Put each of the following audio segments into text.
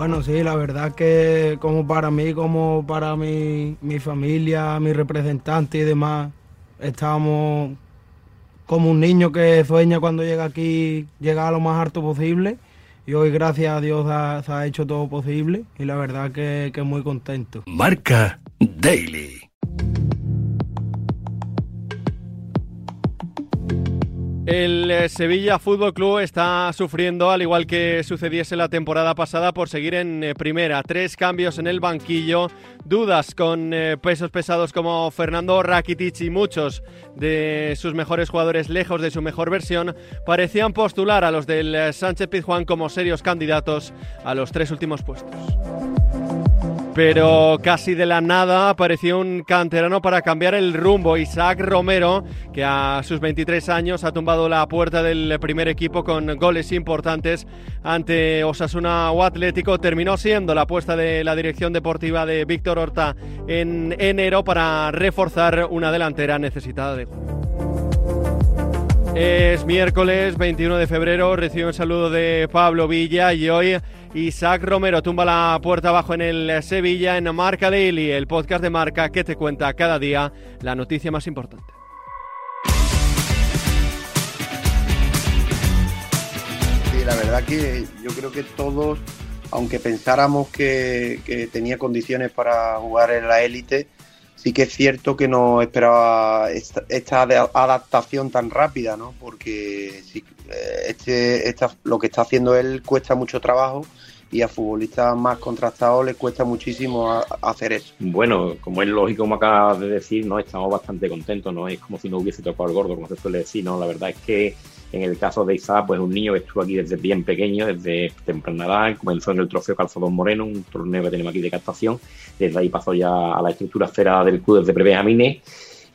Bueno, sí, la verdad que como para mí, como para mi, mi familia, mi representante y demás, estábamos como un niño que sueña cuando llega aquí, llegar a lo más alto posible. Y hoy, gracias a Dios, se ha hecho todo posible y la verdad que, que muy contento. Marca Daily. El eh, Sevilla Fútbol Club está sufriendo, al igual que sucediese la temporada pasada, por seguir en eh, primera. Tres cambios en el banquillo, dudas con eh, pesos pesados como Fernando Rakitic y muchos de sus mejores jugadores lejos de su mejor versión, parecían postular a los del Sánchez Pizjuán como serios candidatos a los tres últimos puestos pero casi de la nada apareció un canterano para cambiar el rumbo, Isaac Romero, que a sus 23 años ha tumbado la puerta del primer equipo con goles importantes ante Osasuna o Atlético, terminó siendo la apuesta de la dirección deportiva de Víctor Horta en enero para reforzar una delantera necesitada de Es miércoles 21 de febrero, recibo un saludo de Pablo Villa y hoy Isaac Romero tumba la puerta abajo en el Sevilla en Marca Daily, el podcast de Marca que te cuenta cada día la noticia más importante. Sí, la verdad que yo creo que todos, aunque pensáramos que, tenía condiciones para jugar en la élite, sí que es cierto que no esperaba esta, adaptación tan rápida, ¿no? Porque eh, este, lo que está haciendo él cuesta mucho trabajo y a futbolistas más contrastados les cuesta muchísimo hacer eso. Bueno, como es lógico, como acabas de decir, no estamos bastante contentos, no es como si no hubiese tocado el gordo, como se suele decir, no, la verdad es que en el caso de Isaac, pues un niño que estuvo aquí desde bien pequeño, desde temprana edad, comenzó en el trofeo Calzadón Moreno, un torneo que tenemos aquí de captación, desde ahí pasó ya a la estructura esfera del club desde pre-Benjamines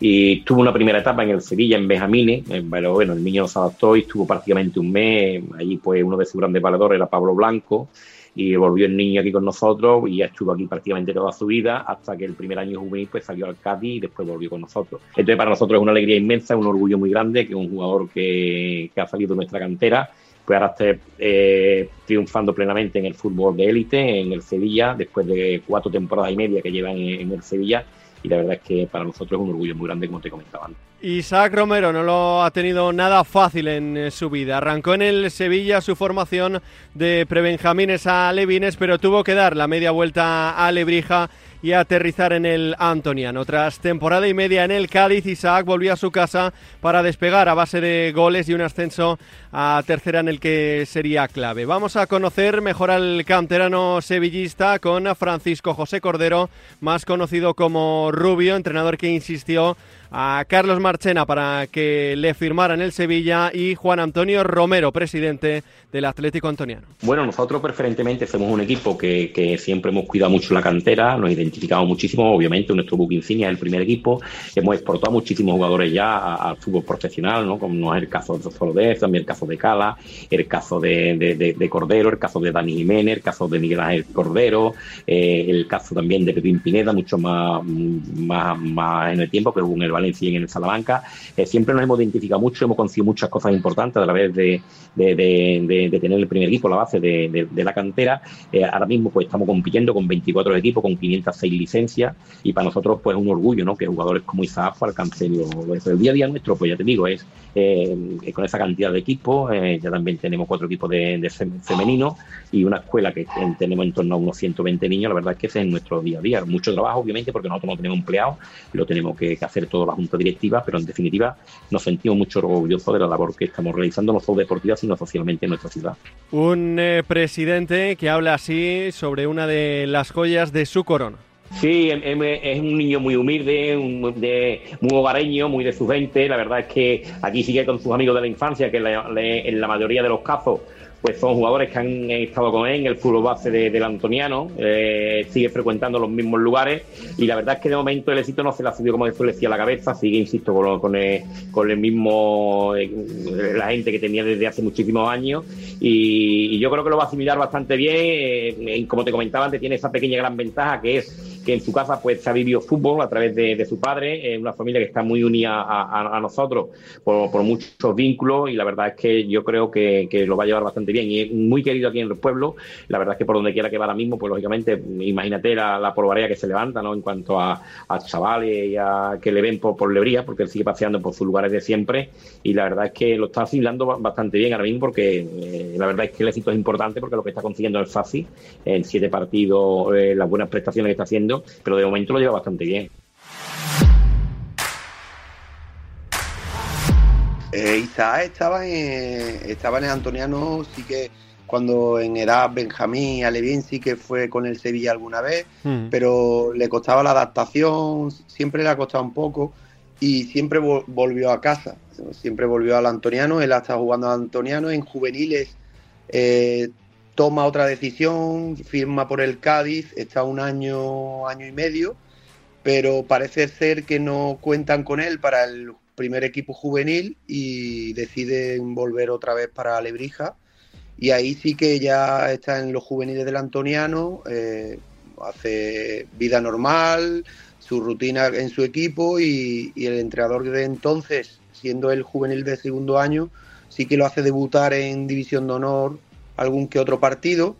y tuvo una primera etapa en el Sevilla, en Benjamines, eh, pero bueno, el niño se adaptó y estuvo prácticamente un mes, allí pues uno de sus grandes valedores era Pablo Blanco, y volvió el niño aquí con nosotros y estuvo aquí prácticamente toda su vida hasta que el primer año juvenil pues salió al Cádiz y después volvió con nosotros. Entonces para nosotros es una alegría inmensa, un orgullo muy grande que un jugador que, que ha salido de nuestra cantera pues ahora esté eh, triunfando plenamente en el fútbol de élite, en el Sevilla, después de cuatro temporadas y media que lleva en el Sevilla y la verdad es que para nosotros es un orgullo muy grande, como te comentaba. Isaac Romero no lo ha tenido nada fácil en eh, su vida. Arrancó en el Sevilla su formación de prebenjamines a Levines, pero tuvo que dar la media vuelta a Lebrija y aterrizar en el Antoniano. Tras temporada y media en el Cádiz, Isaac volvió a su casa para despegar a base de goles y un ascenso a tercera en el que sería clave. Vamos a conocer mejor al canterano sevillista con Francisco José Cordero, más conocido como Rubio, entrenador que insistió a Carlos Marchena para que le firmara en el Sevilla y Juan Antonio Romero, presidente del Atlético Antoniano. Bueno, nosotros preferentemente somos un equipo que, que siempre hemos cuidado mucho la cantera, nos identificamos muchísimo, obviamente nuestro buque insignia es el primer equipo, hemos exportado muchísimos jugadores ya al fútbol profesional, ¿no? como no es el caso de Solodez, también el caso de Cala, el caso de, de, Cordero, el caso de Dani Jiménez, el caso de Miguel Ángel Cordero, eh, el caso también de Pepín Pineda, mucho más, más, más en el tiempo que hubo en el Valencia y en el Salamanca. Eh, siempre nos hemos identificado mucho, hemos conseguido muchas cosas importantes a través de, de, tener el primer equipo, la base de, la cantera. Eh, ahora mismo pues estamos compitiendo con 24 equipos, con 506 licencias y para nosotros pues es un orgullo ¿no? que jugadores como Isaac alcancen lo, El día a día nuestro, pues ya te digo, es eh, con esa cantidad de equipos, ya también tenemos cuatro equipos de, femenino y una escuela que tenemos en torno a unos 120 niños, la verdad es que ese es nuestro día a día. Mucho trabajo, obviamente, porque nosotros no tenemos empleados, lo tenemos que, hacer toda la junta directiva, pero en definitiva nos sentimos mucho orgullosos de la labor que estamos realizando, no solo deportiva, sino socialmente en nuestra ciudad. Un eh, presidente que habla así sobre una de las joyas de su corona. Sí, em, em, es un niño muy humilde, muy hogareño, muy de su gente. La verdad es que aquí sigue con sus amigos de la infancia, que en la mayoría de los casos pues son jugadores que han estado con él en el fútbol base del Antoniano, eh, sigue frecuentando los mismos lugares. Y la verdad es que de momento el éxito no se le ha subido como después le decía a la cabeza, sigue, insisto, con, el, mismo, eh, la gente que tenía desde hace muchísimos años. Y, yo creo que lo va a asimilar bastante bien, eh, como te comentaba antes, tiene esa pequeña gran ventaja que es que en su casa pues ha vivido fútbol a través de, su padre, una familia que está muy unida a, nosotros por, muchos vínculos y la verdad es que yo creo que, lo va a llevar bastante bien. Y es muy querido aquí en el pueblo, la verdad es que por donde quiera que va ahora mismo, pues lógicamente imagínate la, la que se levanta, ¿no? En cuanto a, chavales y a que le ven por, por Lebría, porque él sigue paseando por sus lugares de siempre. Y la verdad es que lo está asimilando bastante bien ahora mismo porque eh, la verdad es que el éxito es importante porque lo que está consiguiendo es fácil en siete partidos, eh, las buenas prestaciones que está haciendo, pero de momento lo lleva bastante bien. Eh, Isaac estaba en, estaba en el Antoniano, sí que cuando en edad Benjamín Alevín sí que fue con el Sevilla alguna vez, hmm. pero le costaba la adaptación, siempre le ha costado un poco y siempre volvió a casa, siempre volvió al Antoniano, él ha estado jugando al Antoniano en juveniles. Eh, toma otra decisión, firma por el Cádiz, está un año, año y medio, pero parece ser que no cuentan con él para el primer equipo juvenil y deciden volver otra vez para Alebrija. Y ahí sí que ya está en los juveniles del Antoniano, eh, hace vida normal, su rutina en su equipo y, y el entrenador de entonces, siendo el juvenil de segundo año, sí que lo hace debutar en División de Honor algún que otro partido,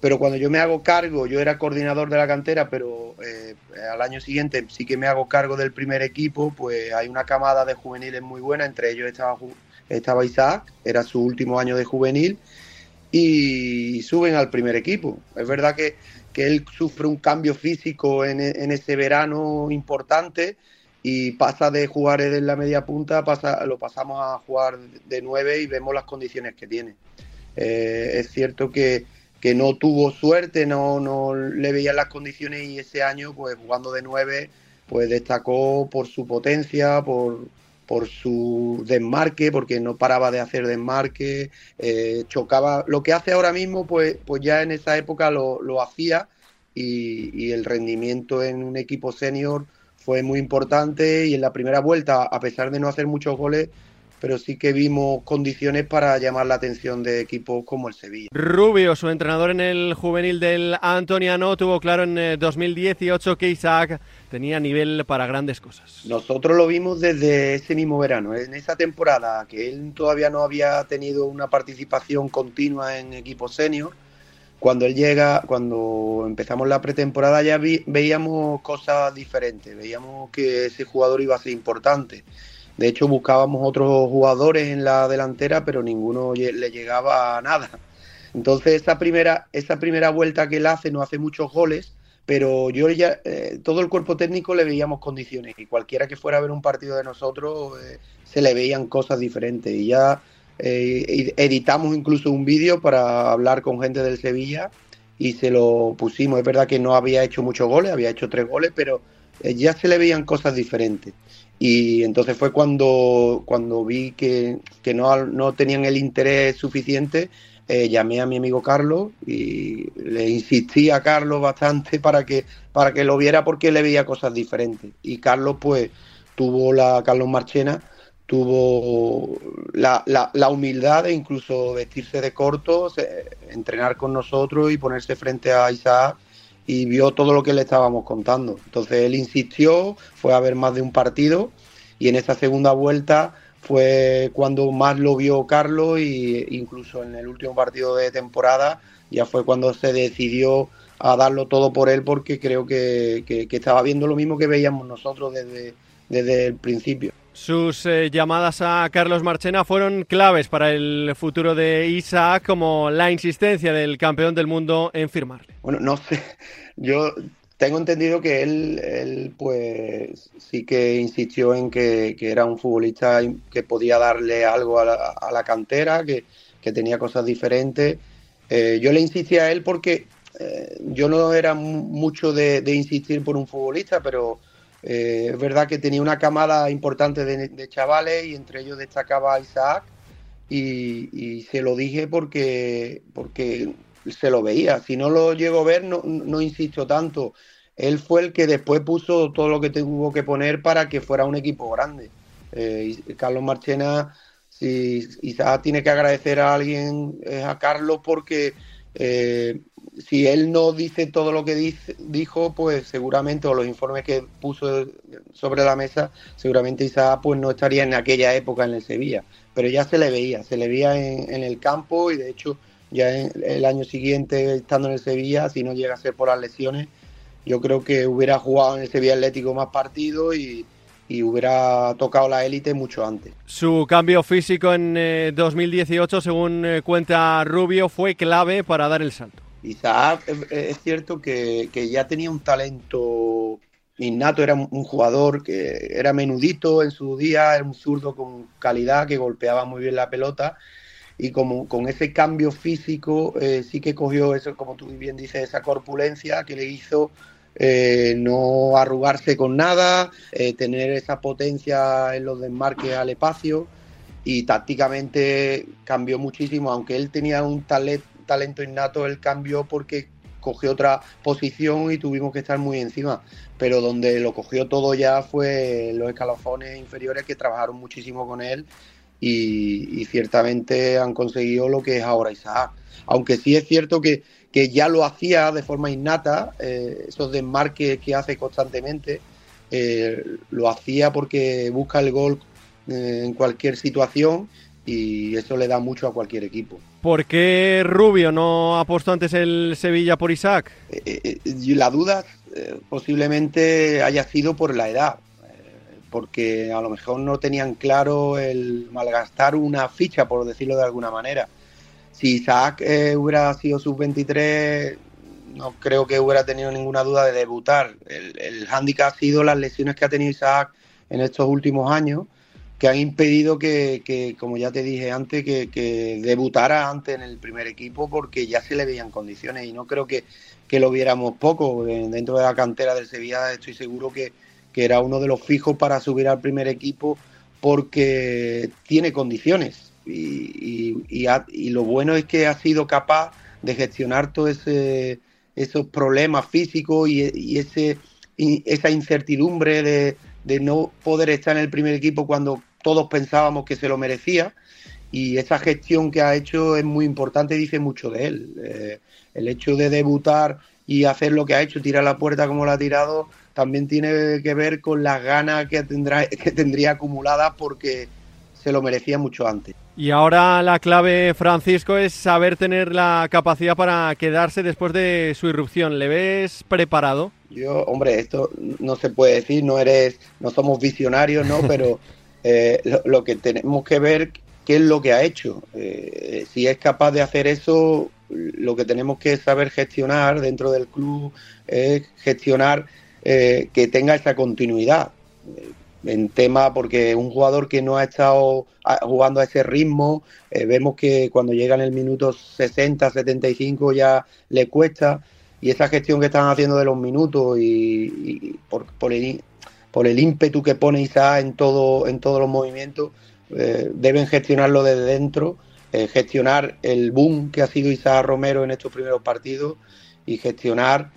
pero cuando yo me hago cargo, yo era coordinador de la cantera, pero eh, al año siguiente sí que me hago cargo del primer equipo, pues hay una camada de juveniles muy buena, entre ellos estaba, estaba Isaac, era su último año de juvenil, y suben al primer equipo. Es verdad que, que él sufre un cambio físico en, en, ese verano importante y pasa de jugar en la media punta, pasa, lo pasamos a jugar de nueve y vemos las condiciones que tiene. Eh, es cierto que, no tuvo suerte, no, no le veían las condiciones y ese año, pues jugando de nueve, pues destacó por su potencia, por, por su desmarque, porque no paraba de hacer desmarque, eh, chocaba. Lo que hace ahora mismo, pues, pues ya en esa época lo, lo hacía y, y, el rendimiento en un equipo senior fue muy importante y en la primera vuelta, a pesar de no hacer muchos goles, pero sí que vimos condiciones para llamar la atención de equipos como el Sevilla. Rubio, su entrenador en el juvenil del Antoniano, tuvo claro en 2018 eh, que Isaac tenía nivel para grandes cosas. Nosotros lo vimos desde ese mismo verano, en esa temporada que él todavía no había tenido una participación continua en equipos senior. Cuando él llega, cuando empezamos la pretemporada ya veíamos cosas diferentes, veíamos que ese jugador iba a ser importante de hecho, buscábamos otros jugadores en la delantera, pero ninguno le llegaba a nada. Entonces, esa primera, primera vuelta que él hace, no hace muchos goles, pero yo ya, eh, todo el cuerpo técnico le veíamos condiciones y cualquiera que fuera a ver un partido de nosotros eh, se le veían cosas diferentes. Y ya eh, editamos incluso un vídeo para hablar con gente del Sevilla y se lo pusimos. Es verdad que no había hecho muchos goles, había hecho tres goles, pero ya se le veían cosas diferentes. Y entonces fue cuando, cuando vi que, no, no, tenían el interés suficiente, eh, llamé a mi amigo Carlos y le insistí a Carlos bastante para que, para que lo viera porque le veía cosas diferentes. Y Carlos, pues, tuvo la, Carlos Marchena, tuvo la, la, humildad de incluso vestirse de cortos, entrenar con nosotros y ponerse frente a Isaac y vio todo lo que le estábamos contando. Entonces él insistió, fue a ver más de un partido y en esa segunda vuelta fue cuando más lo vio Carlos e incluso en el último partido de temporada ya fue cuando se decidió a darlo todo por él porque creo que, estaba viendo lo mismo que veíamos nosotros desde, desde el principio. Sus eh, llamadas a Carlos Marchena fueron claves para el futuro de Isaac, como la insistencia del campeón del mundo en firmarle. Bueno, no sé, yo tengo entendido que él, él pues sí que insistió en que, era un futbolista que podía darle algo a la, cantera, que, tenía cosas diferentes. Eh, yo le insistí a él porque eh, yo no era mucho de insistir por un futbolista, pero eh, es verdad que tenía una camada importante de, chavales y entre ellos destacaba Isaac y, se lo dije porque, porque se lo veía. Si no lo llego a ver, no, no insisto tanto. Él fue el que después puso todo lo que tuvo que poner para que fuera un equipo grande. Eh, Carlos Marchena, si Isaac tiene que agradecer a alguien, es a Carlos porque Eh, si él no dice todo lo que dice, dijo, pues seguramente, o los informes que puso sobre la mesa, seguramente Isaac pues no estaría en aquella época en el Sevilla. Pero ya se le veía, se le veía en, el campo y de hecho ya el año siguiente estando en el Sevilla, si no llega a ser por las lesiones, yo creo que hubiera jugado en el Sevilla Atlético más partidos y, hubiera tocado la élite mucho antes. Su cambio físico en 2018, eh, según eh, cuenta Rubio, fue clave para dar el salto. Isaac es cierto que, ya tenía un talento innato, era un jugador que era menudito en su día, era un zurdo con calidad que golpeaba muy bien la pelota y como con ese cambio físico eh, sí que cogió eso, como tú bien dices, esa corpulencia que le hizo eh, no arrugarse con nada, eh, tener esa potencia en los desmarques al espacio y tácticamente cambió muchísimo, aunque él tenía un talento talento innato, él cambió porque cogió otra posición y tuvimos que estar muy encima. Pero donde lo cogió todo ya fue los escalafones inferiores que trabajaron muchísimo con él y, ciertamente han conseguido lo que es ahora Isaac. Aunque sí es cierto que, que ya lo hacía de forma innata, eh, esos desmarques que hace constantemente, eh, lo hacía porque busca el gol eh, en cualquier situación y eso le da mucho a cualquier equipo. ¿Por qué Rubio no apostó antes el Sevilla por Isaac? Eh, eh, la duda eh, posiblemente haya sido por la edad, porque a lo mejor no tenían claro el malgastar una ficha, por decirlo de alguna manera. Si Isaac hubiera sido sub-23, no creo que hubiera tenido ninguna duda de debutar. El, el hándicap ha sido las lesiones que ha tenido Isaac en estos últimos años que han impedido que, como ya te dije antes, que, debutara antes en el primer equipo porque ya se le veían condiciones y no creo que, lo viéramos poco. Dentro de la cantera del Sevilla estoy seguro que, era uno de los fijos para subir al primer equipo porque tiene condiciones y, y, lo bueno es que ha sido capaz de gestionar todos esos problemas físicos y, ese, esa incertidumbre de, de no poder estar en el primer equipo cuando todos pensábamos que se lo merecía y esa gestión que ha hecho es muy importante, dice mucho de él. Eh, el hecho de debutar y hacer lo que ha hecho, tirar la puerta como la ha tirado, también tiene que ver con las ganas que, tendrá, que tendría acumuladas porque se lo merecía mucho antes. Y ahora la clave, Francisco, es saber tener la capacidad para quedarse después de su irrupción. ¿Le ves preparado? Yo, hombre, esto no se puede decir, no eres, no somos visionarios, ¿no? Pero eh, lo, que tenemos que ver qué es lo que ha hecho. Eh, si es capaz de hacer eso, lo que tenemos que saber gestionar dentro del club es gestionar eh, que tenga esa continuidad en tema porque un jugador que no ha estado jugando a ese ritmo, vemos que cuando llega en el minuto 60, 75 ya le cuesta y esa gestión que están haciendo de los minutos y, por, por, el, por el ímpetu que pone Isaac en, todo, en todos los movimientos, eh, deben gestionarlo desde dentro, eh, gestionar el boom que ha sido Isaac Romero en estos primeros partidos y gestionar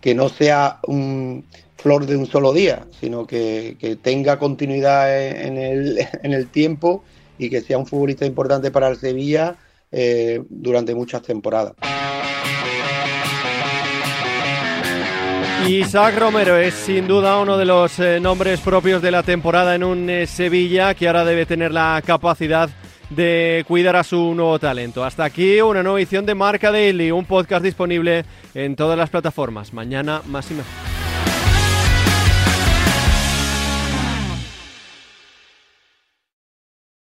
que no sea un flor de un solo día, sino que, tenga continuidad en el, en el, tiempo y que sea un futbolista importante para el Sevilla eh, durante muchas temporadas. Isaac Romero es sin duda uno de los eh, nombres propios de la temporada en un eh, Sevilla que ahora debe tener la capacidad de cuidar a su nuevo talento. Hasta aquí una nueva edición de Marca Daily, un podcast disponible en todas las plataformas. Mañana más y mejor.